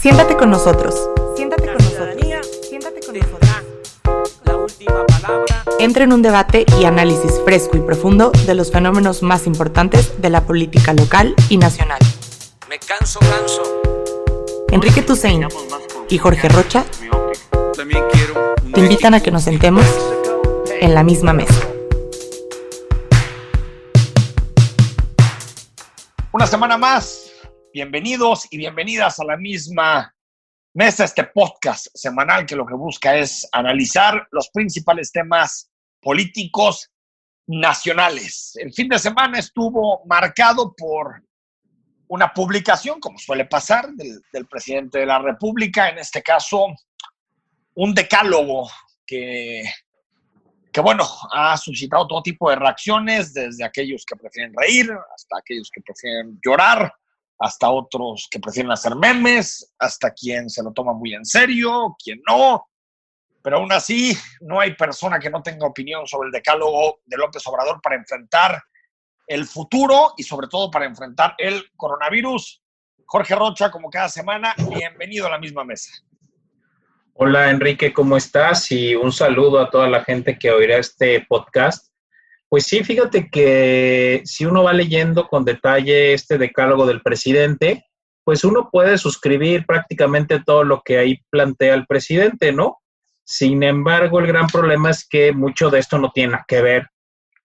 Siéntate con nosotros. Siéntate con nosotros. Siéntate con nosotros. La última palabra. Entra en un debate y análisis fresco y profundo de los fenómenos más importantes de la política local y nacional. Me canso, canso. Enrique Tusein y Jorge Rocha te invitan a que nos sentemos en la misma mesa. Una semana más. Bienvenidos y bienvenidas a la misma mesa, este podcast semanal que lo que busca es analizar los principales temas políticos nacionales. El fin de semana estuvo marcado por una publicación, como suele pasar, del, presidente de la República, en este caso, un decálogo que, que, bueno, ha suscitado todo tipo de reacciones, desde aquellos que prefieren reír hasta aquellos que prefieren llorar hasta otros que prefieren hacer memes, hasta quien se lo toma muy en serio, quien no. Pero aún así, no hay persona que no tenga opinión sobre el decálogo de López Obrador para enfrentar el futuro y sobre todo para enfrentar el coronavirus. Jorge Rocha, como cada semana, bienvenido a la misma mesa. Hola Enrique, ¿cómo estás? Y un saludo a toda la gente que oirá este podcast. Pues sí, fíjate que si uno va leyendo con detalle este decálogo del presidente, pues uno puede suscribir prácticamente todo lo que ahí plantea el presidente, ¿no? Sin embargo, el gran problema es que mucho de esto no tiene que ver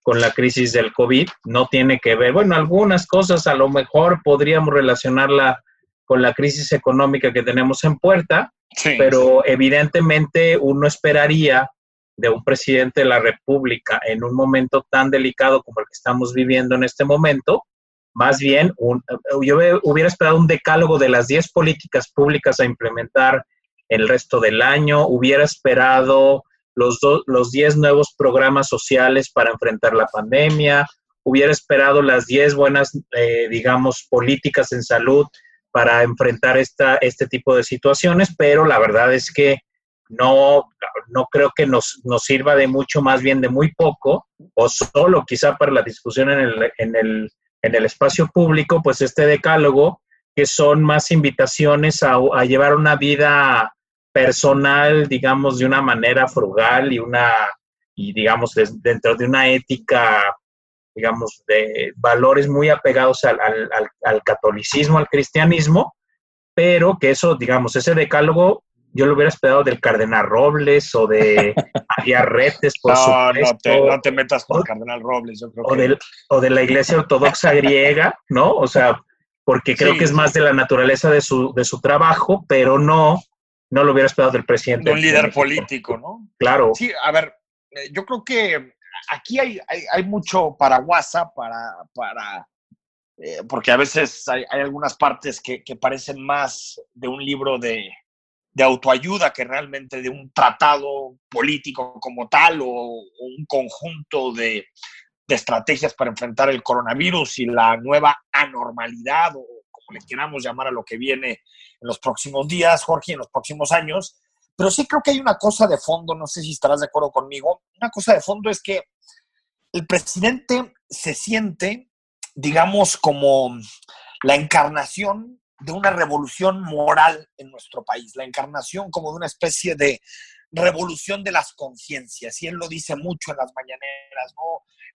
con la crisis del COVID, no tiene que ver, bueno, algunas cosas a lo mejor podríamos relacionarla con la crisis económica que tenemos en puerta, Sí. pero evidentemente uno esperaría de un presidente de la República en un momento tan delicado como el que estamos viviendo en este momento, más bien, un, yo hubiera esperado un decálogo de las 10 políticas públicas a implementar el resto del año, hubiera esperado los, do, los 10 nuevos programas sociales para enfrentar la pandemia, hubiera esperado las 10 buenas, eh, digamos, políticas en salud para enfrentar esta, este tipo de situaciones, pero la verdad es que no, no creo que nos, nos sirva de mucho, más bien de muy poco, o solo quizá para la discusión en el, en el, en el espacio público, pues este decálogo, que son más invitaciones a, llevar una vida personal, digamos, de una manera frugal y una, y digamos, de, dentro de una ética, digamos, de valores muy apegados al, al, al catolicismo, al cristianismo, pero que eso, digamos, ese decálogo yo lo hubiera esperado del Cardenal Robles o de María Retes, por no, supuesto. No te, no te metas con o, Cardenal Robles, yo creo o que... Del, o de la Iglesia Ortodoxa griega, ¿no? O sea, porque creo sí. que es más de la naturaleza de su, de su trabajo, pero no, no lo hubiera esperado del presidente. De un líder político, ¿no? Claro. Sí, a ver, eh, yo creo que aquí hay, hay, hay mucho para WhatsApp, para... para eh, porque a veces hay, hay algunas partes que, que parecen más de un libro de, de autoayuda que realmente de un tratado político como tal o, un conjunto de, de, estrategias para enfrentar el coronavirus y la nueva anormalidad o como le queramos llamar a lo que viene en los próximos días, Jorge, en los próximos años. Pero sí creo que hay una cosa de fondo, no sé si estarás de acuerdo conmigo, una cosa de fondo es que el presidente se siente, digamos, como la encarnación de una revolución moral en nuestro país, la encarnación como de una especie de revolución de las conciencias. Y él lo dice mucho en las mañaneras.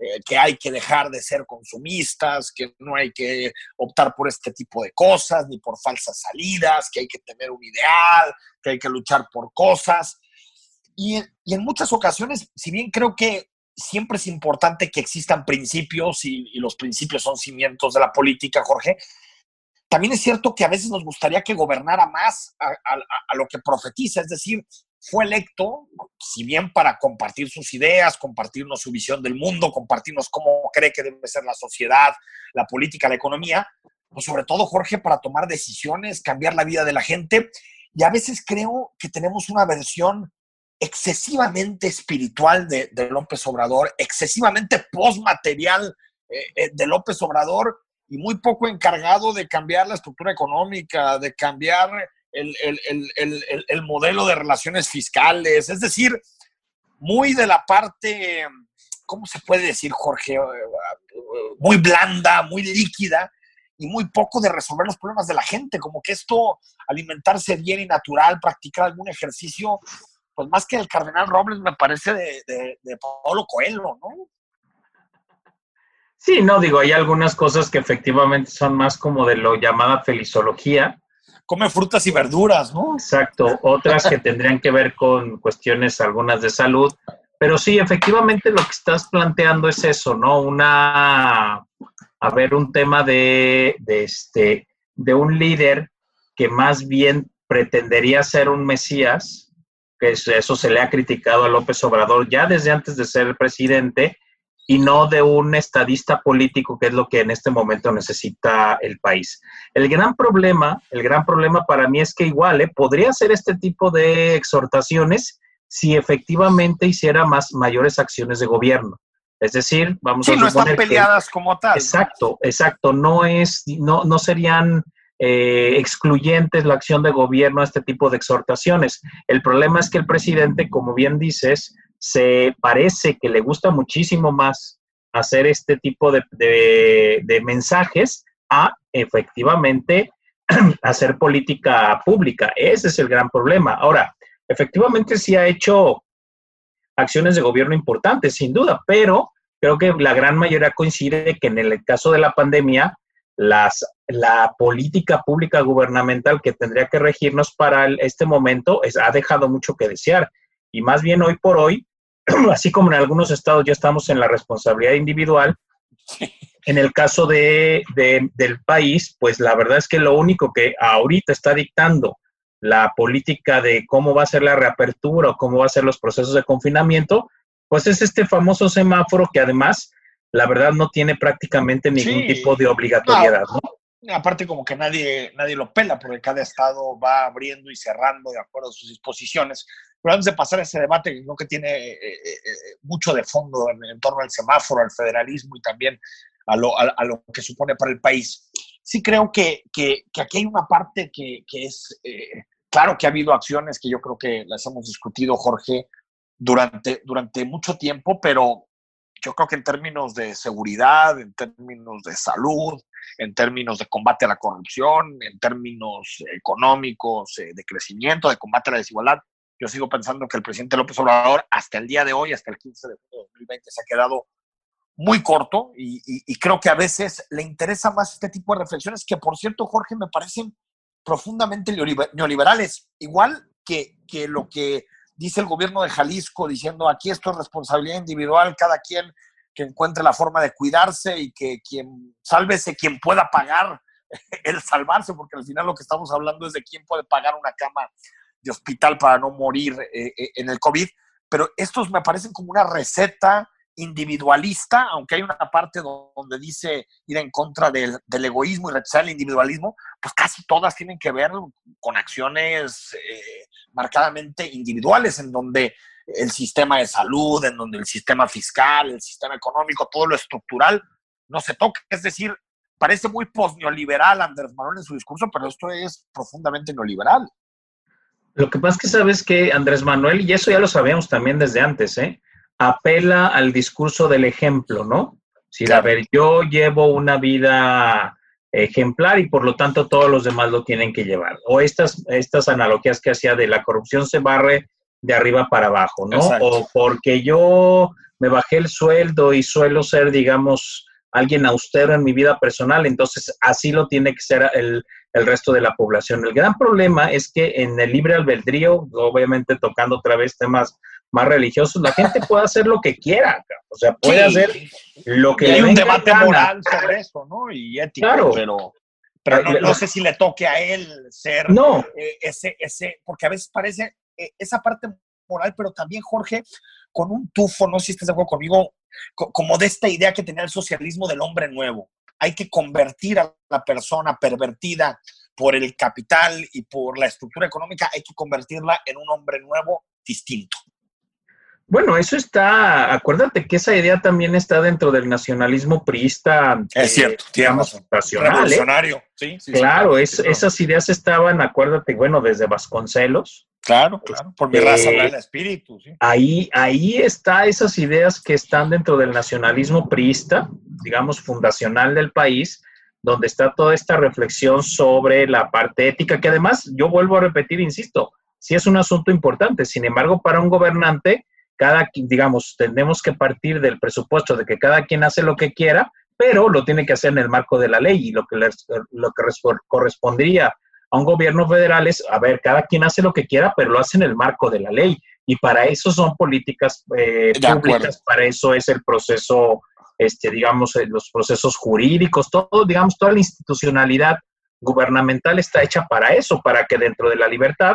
Eh, que hay que dejar de ser consumistas, que no hay que optar por este tipo de cosas, ni por falsas salidas, que hay que tener un ideal, que hay que luchar por cosas. Y, y en muchas ocasiones, si bien creo que siempre es importante que existan principios y los principios son cimientos de la política, Jorge, también es cierto que a veces nos gustaría que gobernara más a, lo que profetiza, es decir, fue electo, si bien para compartir sus ideas, compartirnos su visión del mundo, compartirnos cómo cree que debe ser la sociedad, la política, la economía, pues sobre todo, Jorge, para tomar decisiones, cambiar la vida de la gente. Y a veces creo que tenemos una versión excesivamente espiritual de, López Obrador, excesivamente postmaterial eh, de López Obrador, y muy poco encargado de cambiar la estructura económica, de cambiar el, el, el, el, modelo de relaciones fiscales, es decir, muy de la parte, ¿cómo se puede decir, Jorge? Muy blanda, muy líquida, y muy poco de resolver los problemas de la gente, como que esto, alimentarse bien y natural, practicar algún ejercicio, pues más que el cardenal Robles me parece de, de, de Pablo Coelho, ¿no? Sí, no, digo, hay algunas cosas que efectivamente son más como de lo llamada felizología. Come frutas y verduras, ¿no? Exacto, otras que tendrían que ver con cuestiones algunas de salud. Pero sí, efectivamente lo que estás planteando es eso, ¿no? Una, a ver, un tema de, de este, de un líder que más bien pretendería ser un Mesías, que eso se le ha criticado a López Obrador ya desde antes de ser presidente, y no de un estadista político, que es lo que en este momento necesita el país. El gran problema, el gran problema para mí es que igual, ¿eh? podría ser este tipo de exhortaciones si efectivamente hiciera más mayores acciones de gobierno. Es decir, vamos sí, a no están peleadas como tal. Exacto, exacto. No es, no, no serían eh, excluyentes la acción de gobierno a este tipo de exhortaciones. El problema es que el presidente, como bien dices, se parece que le gusta muchísimo más hacer este tipo de, de, mensajes a efectivamente hacer política pública. Ese es el gran problema. Ahora, efectivamente sí ha hecho acciones de gobierno importantes, sin duda, pero creo que la gran mayoría coincide que en el caso de la pandemia, las, la política pública gubernamental que tendría que regirnos para este momento es, ha dejado mucho que desear. Y más bien hoy por hoy, así como en algunos estados ya estamos en la responsabilidad individual, en el caso de, del país, pues la verdad es que lo único que ahorita está dictando la política de cómo va a ser la reapertura o cómo va a ser los procesos de confinamiento, pues es este famoso semáforo que además, la verdad, no tiene prácticamente ningún tipo de obligatoriedad, ¿no? Aparte como que nadie, nadie lo pela, porque cada estado va abriendo y cerrando de acuerdo a sus disposiciones. Pero antes de pasar a ese debate, creo que tiene eh, eh, eh, mucho de fondo en, torno al semáforo, al federalismo y también a lo, a, lo que supone para el país, sí creo que, que, que aquí hay una parte que, que es, claro que ha habido acciones que yo creo que las hemos discutido, Jorge, durante, durante mucho tiempo, pero yo creo que en términos de seguridad, en términos de salud, en términos de combate a la corrupción, en términos económicos, de crecimiento, de combate a la desigualdad, yo sigo pensando que el presidente López Obrador, hasta el día de hoy, hasta el 15 de junio de 2020, se ha quedado muy corto y, creo que a veces le interesa más este tipo de reflexiones que, por cierto, Jorge, me parecen profundamente neoliberales. Igual que, que lo que dice el gobierno de Jalisco diciendo aquí esto es responsabilidad individual, cada quien que encuentre la forma de cuidarse y que quien sálvese quien pueda pagar el salvarse, porque al final lo que estamos hablando es de quién puede pagar una cama de hospital para no morir eh, eh, en el COVID, pero estos me parecen como una receta individualista, aunque hay una parte donde dice ir en contra del, egoísmo y rechazar el individualismo, pues casi todas tienen que ver con acciones eh, marcadamente individuales, en donde el sistema de salud, en donde el sistema fiscal, el sistema económico, todo lo estructural no se toca. Es decir, parece muy post-neoliberal Andrés Manuel en su discurso, pero esto es profundamente neoliberal. Lo que pasa es que sabes que Andrés Manuel, y eso ya lo sabíamos también desde antes, ¿eh? apela al discurso del ejemplo, ¿no? Si, a ver, yo llevo una vida ejemplar y por lo tanto todos los demás lo tienen que llevar. O estas, estas analogías que hacía de la corrupción se barre de arriba para abajo, ¿no? O porque yo me bajé el sueldo y suelo ser, digamos, alguien austero en mi vida personal, entonces así lo tiene que ser el, el resto de la población. El gran problema es que en el libre albedrío, obviamente tocando otra vez temas más religiosos, la gente puede hacer lo que quiera, o sea, puede hacer lo que y hay un debate moral sobre eso, ¿no? Y ético, claro. pero, pero no, sé si le toque a él ser no. Eh, ese, ese, porque a veces parece eh, esa parte moral, pero también, Jorge, con un tufo, no sé si estás de acuerdo conmigo, como de esta idea que tenía el socialismo del hombre nuevo hay que convertir a la persona pervertida por el capital y por la estructura económica, hay que convertirla en un hombre nuevo distinto. Bueno, eso está, acuérdate que esa idea también está dentro del nacionalismo priista. Es cierto, digamos, ¿eh? revolucionario. Sí, claro, esas ideas estaban, acuérdate, bueno, desde Vasconcelos. Claro, claro, por mi raza el espíritu. Ahí, ahí está esas ideas que están dentro del nacionalismo priista, digamos, fundacional del país, donde está toda esta reflexión sobre la parte ética, que además, yo vuelvo a repetir, insisto, sí es un asunto importante. Sin embargo, para un gobernante, cada, digamos, tenemos que partir del presupuesto de que cada quien hace lo que quiera, pero lo tiene que hacer en el marco de la ley y lo que, lo que correspondería a un gobierno federal es, a ver, cada quien hace lo que quiera, pero lo hace en el marco de la ley. Y para eso son políticas eh, públicas, para eso es el proceso, este, digamos, eh, los procesos jurídicos, todo, digamos, toda la institucionalidad gubernamental está hecha para eso, para que dentro de la libertad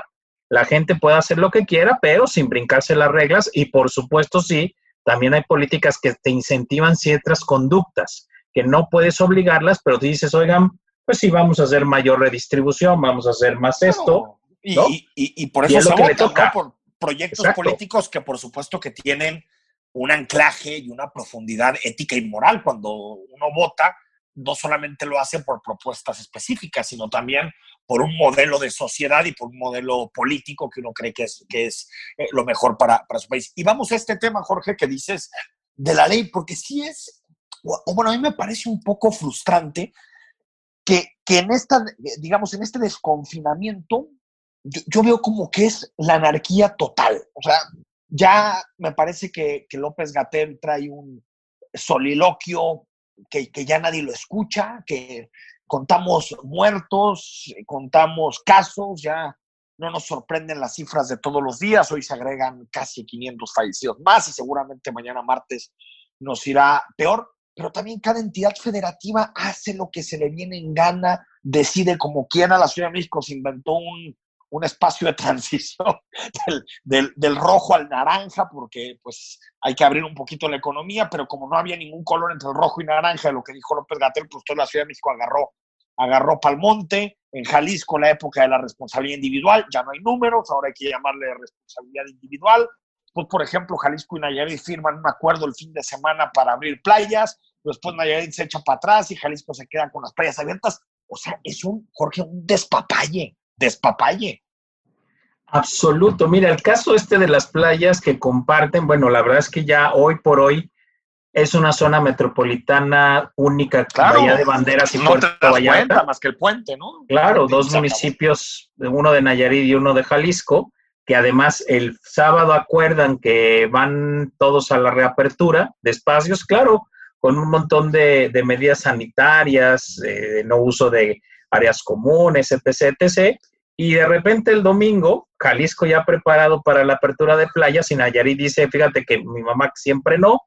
la gente pueda hacer lo que quiera, pero sin brincarse las reglas. Y por supuesto, sí, también hay políticas que te incentivan ciertas conductas, que no puedes obligarlas, pero dices, oigan, pues sí, vamos a hacer mayor redistribución, vamos a hacer más esto. Y, por eso se vota, toca. por proyectos políticos que por supuesto que tienen un anclaje y una profundidad ética y moral. Cuando uno vota, no solamente lo hace por propuestas específicas, sino también por un modelo de sociedad y por un modelo político que uno cree que es, que es eh, lo mejor para, para su país. Y vamos a este tema, Jorge, que dices de la ley, porque sí es, o bueno, a mí me parece un poco frustrante que, en esta, digamos, en este desconfinamiento, yo, veo como que es la anarquía total. O sea, ya me parece que, López Gatel trae un soliloquio que, que, ya nadie lo escucha, que contamos muertos, contamos casos, ya no nos sorprenden las cifras de todos los días, hoy se agregan casi 500 fallecidos más y seguramente mañana martes nos irá peor pero también cada entidad federativa hace lo que se le viene en gana, decide como quiera. La Ciudad de México se inventó un, espacio de transición del, rojo al naranja, porque pues hay que abrir un poquito la economía, pero como no había ningún color entre el rojo y naranja, lo que dijo López Gatel, pues toda la Ciudad de México agarró, agarró Palmonte. En Jalisco, la época de la responsabilidad individual, ya no hay números, ahora hay que llamarle responsabilidad individual pues, por ejemplo, Jalisco y Nayarit firman un acuerdo el fin de semana para abrir playas, después Nayarit se echa para atrás y Jalisco se queda con las playas abiertas. O sea, es un, Jorge, un despapalle, despapalle. Absoluto. Mira, el caso este de las playas que comparten, bueno, la verdad es que ya hoy por hoy es una zona metropolitana única, claro, Bahía de Banderas y Puerto Vallarta. más que el puente, ¿no? Claro, dos municipios, uno de Nayarit y uno de Jalisco, que además el sábado acuerdan que van todos a la reapertura de espacios, claro, con un montón de, medidas sanitarias, de no uso de áreas comunes, etc., etc., y de repente el domingo, Jalisco ya preparado para la apertura de playas y Nayarit dice, fíjate que mi mamá siempre no,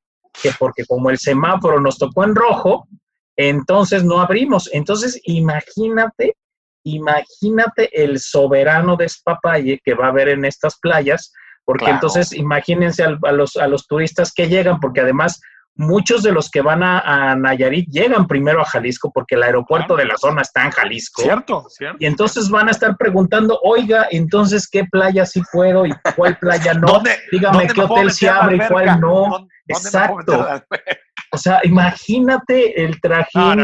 que porque como el semáforo nos tocó en rojo, entonces no abrimos. Entonces imagínate imagínate el soberano despapalle que va a haber en estas playas, porque entonces imagínense a, los, a los turistas que llegan, porque además muchos de los que van a, Nayarit llegan primero a Jalisco porque el aeropuerto de la zona está en Jalisco. Cierto, cierto. Y entonces van a estar preguntando, oiga, entonces, ¿qué playa sí puedo y cuál playa no? Dígame qué hotel se abre y cuál no. Exacto. O sea, imagínate el trajín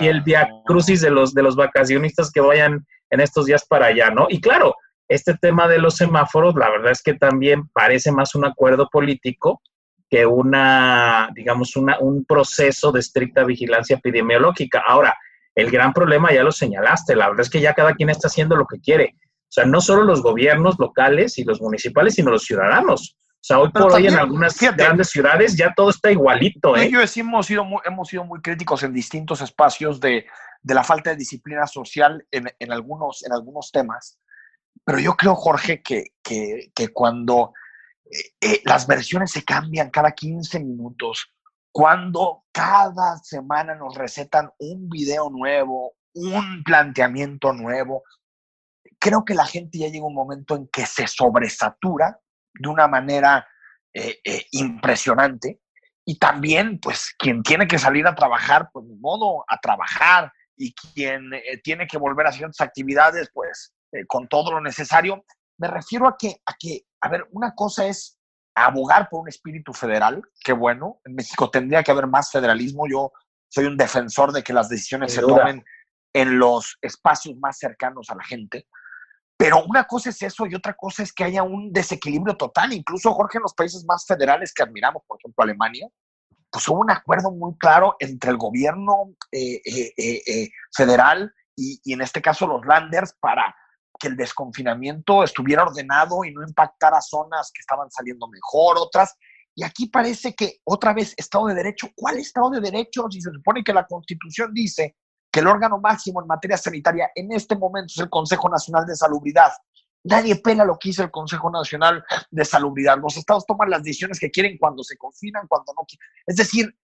y, el via crucis de los, de los vacacionistas que vayan en estos días para allá, ¿no? Y claro, este tema de los semáforos, la verdad es que también parece más un acuerdo político que una, digamos, una, un proceso de estricta vigilancia epidemiológica. Ahora, el gran problema ya lo señalaste, la verdad es que ya cada quien está haciendo lo que quiere. O sea, no solo los gobiernos locales y los municipales, sino los ciudadanos. O sea, hoy por hoy en algunas grandes ciudades ya todo está igualito. ¿eh? Ellos hemos sido, muy, hemos sido muy críticos en distintos espacios de, de la falta de disciplina social en, en, algunos, en algunos temas. Pero yo creo, Jorge, que, que, que cuando eh, eh, las versiones se cambian cada 15 minutos, cuando cada semana nos recetan un video nuevo, un planteamiento nuevo, creo que la gente ya llega un momento en que se sobresatura de una manera eh, eh, impresionante. Y también, pues, quien tiene que salir a trabajar, pues, de modo, a trabajar. Y quien eh, tiene que volver a ciertas actividades, pues, con todo lo necesario. Me refiero a que, a que, a ver, una cosa es abogar por un espíritu federal, que bueno, en México tendría que haber más federalismo. Yo soy un defensor de que las decisiones se tomen en los espacios más cercanos a la gente. Pero una cosa es eso y otra cosa es que haya un desequilibrio total. Incluso, Jorge, en los países más federales que admiramos, por ejemplo, Alemania, pues hubo un acuerdo muy claro entre el gobierno eh, eh, eh, federal y, y, en este caso los landers para que el desconfinamiento estuviera ordenado y no impactara zonas que estaban saliendo mejor, otras. Y aquí parece que otra vez Estado de Derecho. ¿Cuál Estado de Derecho? Si se supone que la Constitución dice el órgano máximo en materia sanitaria en este momento es el Consejo Nacional de Salubridad. Nadie pela lo que hizo el Consejo Nacional de Salubridad. Los estados toman las decisiones que quieren cuando se confinan, cuando no quieren. Es decir,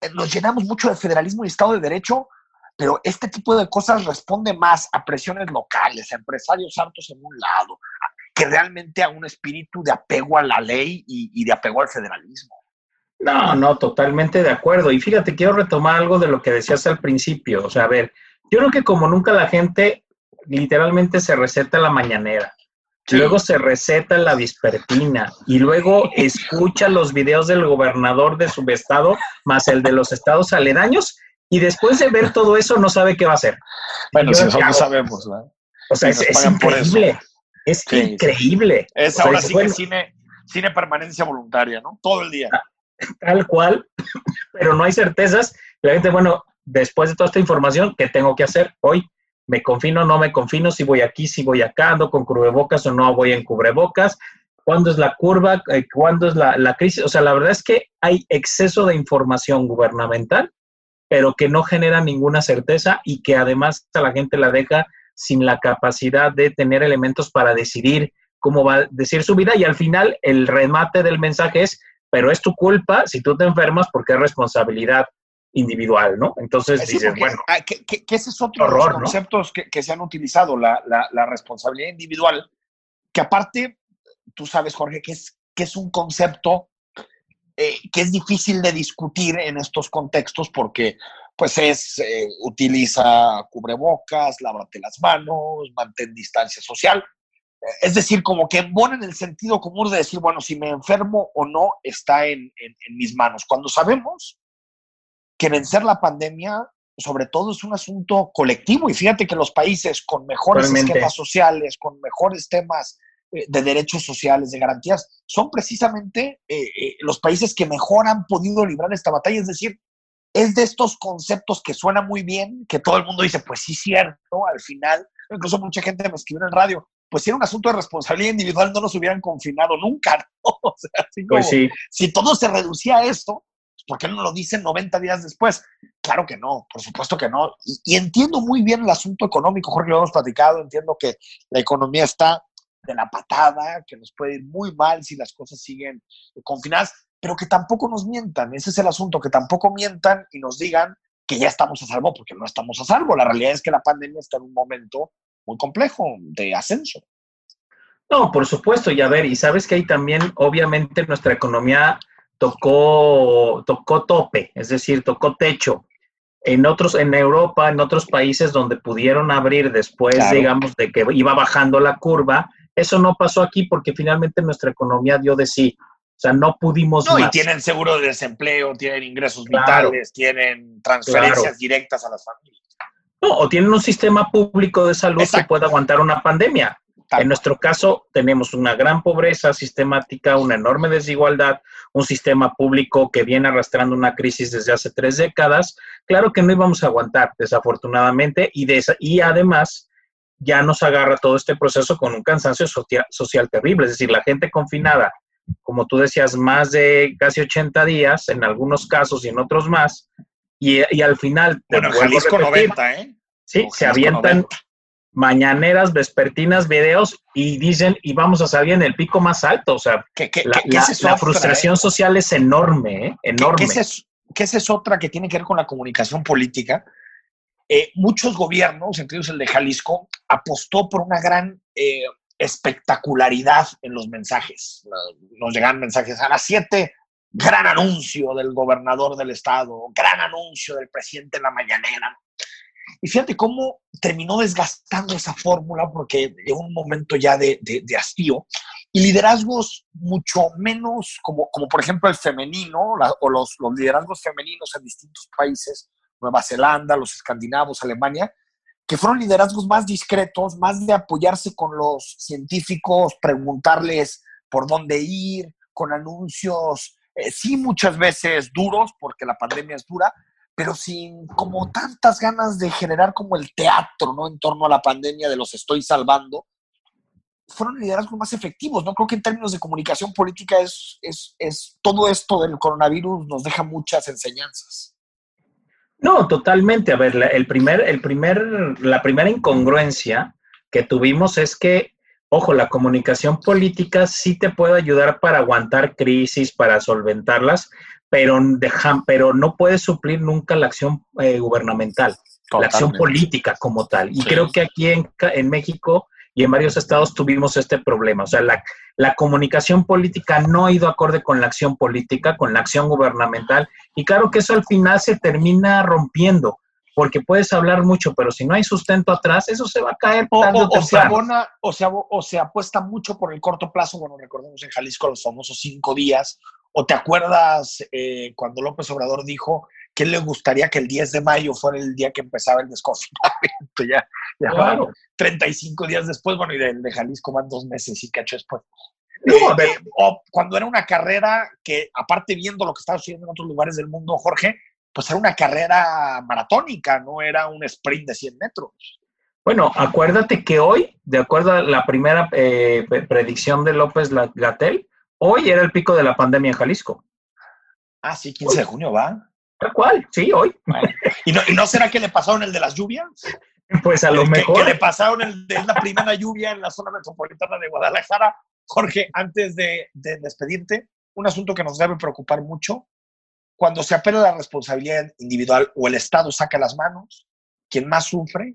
eh, nos llenamos mucho de federalismo y Estado de Derecho, pero este tipo de cosas responde más a presiones locales, a empresarios santos en un lado, que realmente a un espíritu de apego a la ley y de apego al federalismo. No, no, totalmente de acuerdo. Y fíjate, quiero retomar algo de lo que decías al principio. O sea, a ver, yo creo que como nunca la gente literalmente se receta la mañanera. Sí. Luego se receta la vespertina y luego escucha los videos del gobernador de su estado más el de los estados aledaños y después de ver todo eso no sabe qué va a hacer. Bueno, si eso no sabemos, ¿no? O sea, es, es, increíble. Es sí, increíble. Es o sea, ahora sí bueno, que cine, cine permanencia voluntaria, ¿no? Todo el día. Tal cual, pero no hay certezas. La gente, bueno, después de toda esta información, ¿qué tengo que hacer hoy? me confino, no me confino, si voy aquí, si voy acá, ando con cubrebocas o no voy en cubrebocas, cuándo es la curva, eh, cuándo es la, la, crisis. O sea, la verdad es que hay exceso de información gubernamental, pero que no genera ninguna certeza y que además a la gente la deja sin la capacidad de tener elementos para decidir cómo va a decir su vida y al final el remate del mensaje es, pero es tu culpa si tú te enfermas porque es responsabilidad individual, ¿no? Entonces sí, dices, porque, bueno. ah, que, que, que, ese es otro horror, de los conceptos ¿no? que, que, se han utilizado, la, la, la, responsabilidad individual, que aparte, tú sabes, Jorge, que es, que es un concepto eh, que es difícil de discutir en estos contextos porque, pues, es, eh, utiliza cubrebocas, lávate las manos, mantén distancia social. Es decir, como que embona en el sentido común de decir, bueno, si me enfermo o no está en, en, en mis manos. Cuando sabemos que vencer la pandemia, sobre todo, es un asunto colectivo. Y fíjate que los países con mejores Realmente. esquemas sociales, con mejores temas eh, de derechos sociales, de garantías, son precisamente eh, eh, los países que mejor han podido librar esta batalla. Es decir, es de estos conceptos que suena muy bien, que todo el mundo dice, pues sí, cierto, al final, incluso mucha gente me escribió en el radio, pues si era un asunto de responsabilidad individual, no nos hubieran confinado nunca, ¿no? O sea, así como, pues sí. si todo se reducía a esto, ¿por qué no lo dicen 90 días después? Claro que no, por supuesto que no. Y, y, entiendo muy bien el asunto económico, Jorge, lo hemos platicado, entiendo que la economía está de la patada, que nos puede ir muy mal si las cosas siguen confinadas, pero que tampoco nos mientan, ese es el asunto, que tampoco mientan y nos digan que ya estamos a salvo, porque no estamos a salvo. La realidad es que la pandemia está en un momento muy complejo de ascenso. No, por supuesto, y a ver, y sabes que ahí también, obviamente, nuestra economía tocó, tocó tope, es decir, tocó techo. En otros, en Europa, en otros países donde pudieron abrir después, claro. digamos, de que iba bajando la curva, eso no pasó aquí porque finalmente nuestra economía dio de sí. O sea, no pudimos. No, más. y tienen seguro de desempleo, tienen ingresos claro. vitales, tienen transferencias claro. directas a las familias. No, o tienen un sistema público de salud Exacto. que pueda aguantar una pandemia. En nuestro caso, tenemos una gran pobreza sistemática, una enorme desigualdad, un sistema público que viene arrastrando una crisis desde hace tres décadas. Claro que no íbamos a aguantar, desafortunadamente, y, de esa, y además ya nos agarra todo este proceso con un cansancio social, social terrible. Es decir, la gente confinada, como tú decías, más de casi 80 días, en algunos casos y en otros más, y, y al final... Bueno, Jalisco repetir, 90, ¿eh? Sí, se avientan... 90 mañaneras, vespertinas, videos y dicen, y vamos a salir en el pico más alto. O sea, ¿Qué, qué, la, qué la, es la frustración otra, eh? social es enorme, ¿eh? enorme. ¿Qué, es, ¿Qué, es, otra que tiene que ver con la comunicación política? Eh, muchos gobiernos, entre ellos el de Jalisco, apostó por una gran eh, espectacularidad en los mensajes. Nos llegan mensajes a las 7, gran anuncio del gobernador del estado, gran anuncio del presidente en la mañanera. Y fíjate cómo terminó desgastando esa fórmula porque llegó un momento ya de, de, de, hastío y liderazgos mucho menos, como, como por ejemplo el femenino o los, los liderazgos femeninos en distintos países, Nueva Zelanda, los escandinavos, Alemania, que fueron liderazgos más discretos, más de apoyarse con los científicos, preguntarles por dónde ir, con anuncios eh, sí muchas veces duros, porque la pandemia es dura, pero sin como tantas ganas de generar como el teatro, ¿no? En torno a la pandemia de los estoy salvando, fueron liderazgos más efectivos, ¿no? Creo que en términos de comunicación política es, es, es todo esto del coronavirus nos deja muchas enseñanzas. No, totalmente. A ver, el primer, el primer, la primera incongruencia que tuvimos es que, ojo, la comunicación política sí te puede ayudar para aguantar crisis, para solventarlas, pero, dejan, pero no puede suplir nunca la acción eh, gubernamental, Totalmente. la acción política como tal. Y sí. creo que aquí en, en México y en varios estados tuvimos este problema. O sea, la, la, comunicación política no ha ido acorde con la acción política, con la acción gubernamental, y claro que eso al final se termina rompiendo, porque puedes hablar mucho, pero si no hay sustento atrás, eso se va a caer. O, o, o se abona, o, se, o se apuesta mucho por el corto plazo, bueno, recordemos en Jalisco los famosos cinco días, o te acuerdas eh, cuando López Obrador dijo que le gustaría que el 10 de mayo fuera el día que empezaba el desconfinamiento, ya, ya claro. van 35 días después, bueno, y de, de, Jalisco van dos meses y cacho después. No, ver, o cuando era una carrera que, aparte viendo lo que estaba sucediendo en otros lugares del mundo, Jorge, pues era una carrera maratónica, no era un sprint de 100 metros. Bueno, acuérdate que hoy, de acuerdo a la primera eh, predicción de López Gatel, hoy era el pico de la pandemia en Jalisco. Ah, sí, 15 de junio va. Tal cual, sí, hoy. Bueno, ¿Y, no, ¿Y no será que le pasaron el de las lluvias? Pues a lo que, mejor. Que le pasaron el de la primera lluvia en la zona metropolitana de Guadalajara. Jorge, antes de, de, despedirte, un asunto que nos debe preocupar mucho. Cuando se apela a la responsabilidad individual o el Estado saca las manos, quien más sufre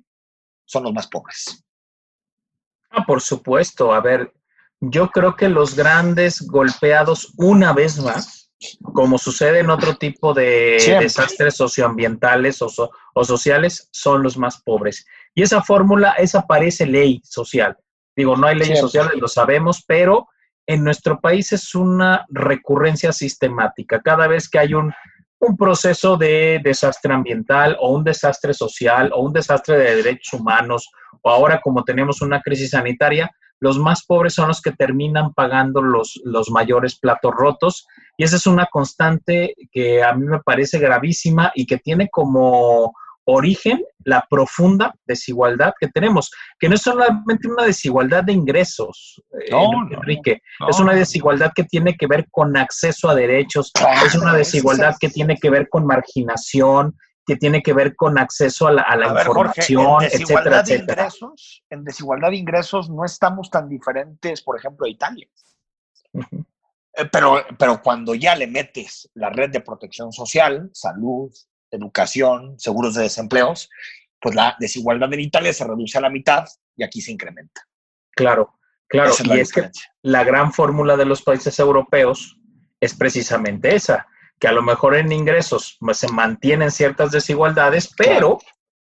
son los más pobres. Ah, por supuesto. A ver, yo creo que los grandes golpeados una vez más como sucede en otro tipo de Siempre. desastres socioambientales o, so, o, sociales, son los más pobres. Y esa fórmula, esa parece ley social. Digo, no hay leyes Siempre. sociales, lo sabemos, pero en nuestro país es una recurrencia sistemática. Cada vez que hay un, un proceso de desastre ambiental o un desastre social o un desastre de derechos humanos, o ahora como tenemos una crisis sanitaria, los más pobres son los que terminan pagando los, los mayores platos rotos. Y esa es una constante que a mí me parece gravísima y que tiene como origen la profunda desigualdad que tenemos, que no es solamente una desigualdad de ingresos, no, eh, Enrique, no, no. es una desigualdad que tiene que ver con acceso a derechos, es una desigualdad que tiene que ver con marginación, que tiene que ver con acceso a la, a la a ver, información, Jorge, en etcétera, desigualdad etcétera. De ingresos, en desigualdad de ingresos no estamos tan diferentes, por ejemplo, de Italia. Uh -huh. pero, pero cuando ya le metes la red de protección social, salud, educación, seguros de desempleos, pues la desigualdad en Italia se reduce a la mitad y aquí se incrementa. Claro, claro. Es y es que la gran fórmula de los países europeos es precisamente esa, que a lo mejor en ingresos pues, se mantienen ciertas desigualdades, pero, claro.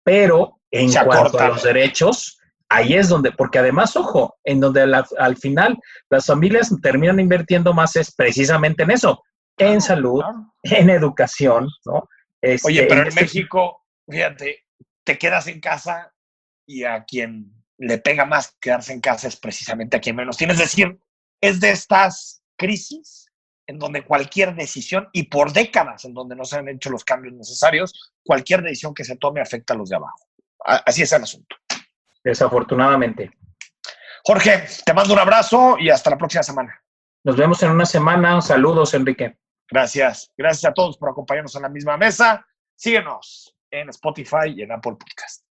pero en se cuanto acorta. a los derechos, ahí es donde, porque además, ojo, en donde la, al final las familias terminan invirtiendo más es precisamente en eso, en salud, en educación, ¿no? Este, Oye, pero en, este... México, fíjate, te quedas en casa y a quien le pega más quedarse en casa es precisamente a quien menos tiene. Es decir, es de estas crisis en donde cualquier decisión, y por décadas en donde no se han hecho los cambios necesarios, cualquier decisión que se tome afecta a los de abajo. Así es el asunto. Desafortunadamente. Jorge, te mando un abrazo y hasta la próxima semana. Nos vemos en una semana. Saludos, Enrique. Gracias. Gracias a todos por acompañarnos en la misma mesa. Síguenos en Spotify y en Apple Podcast.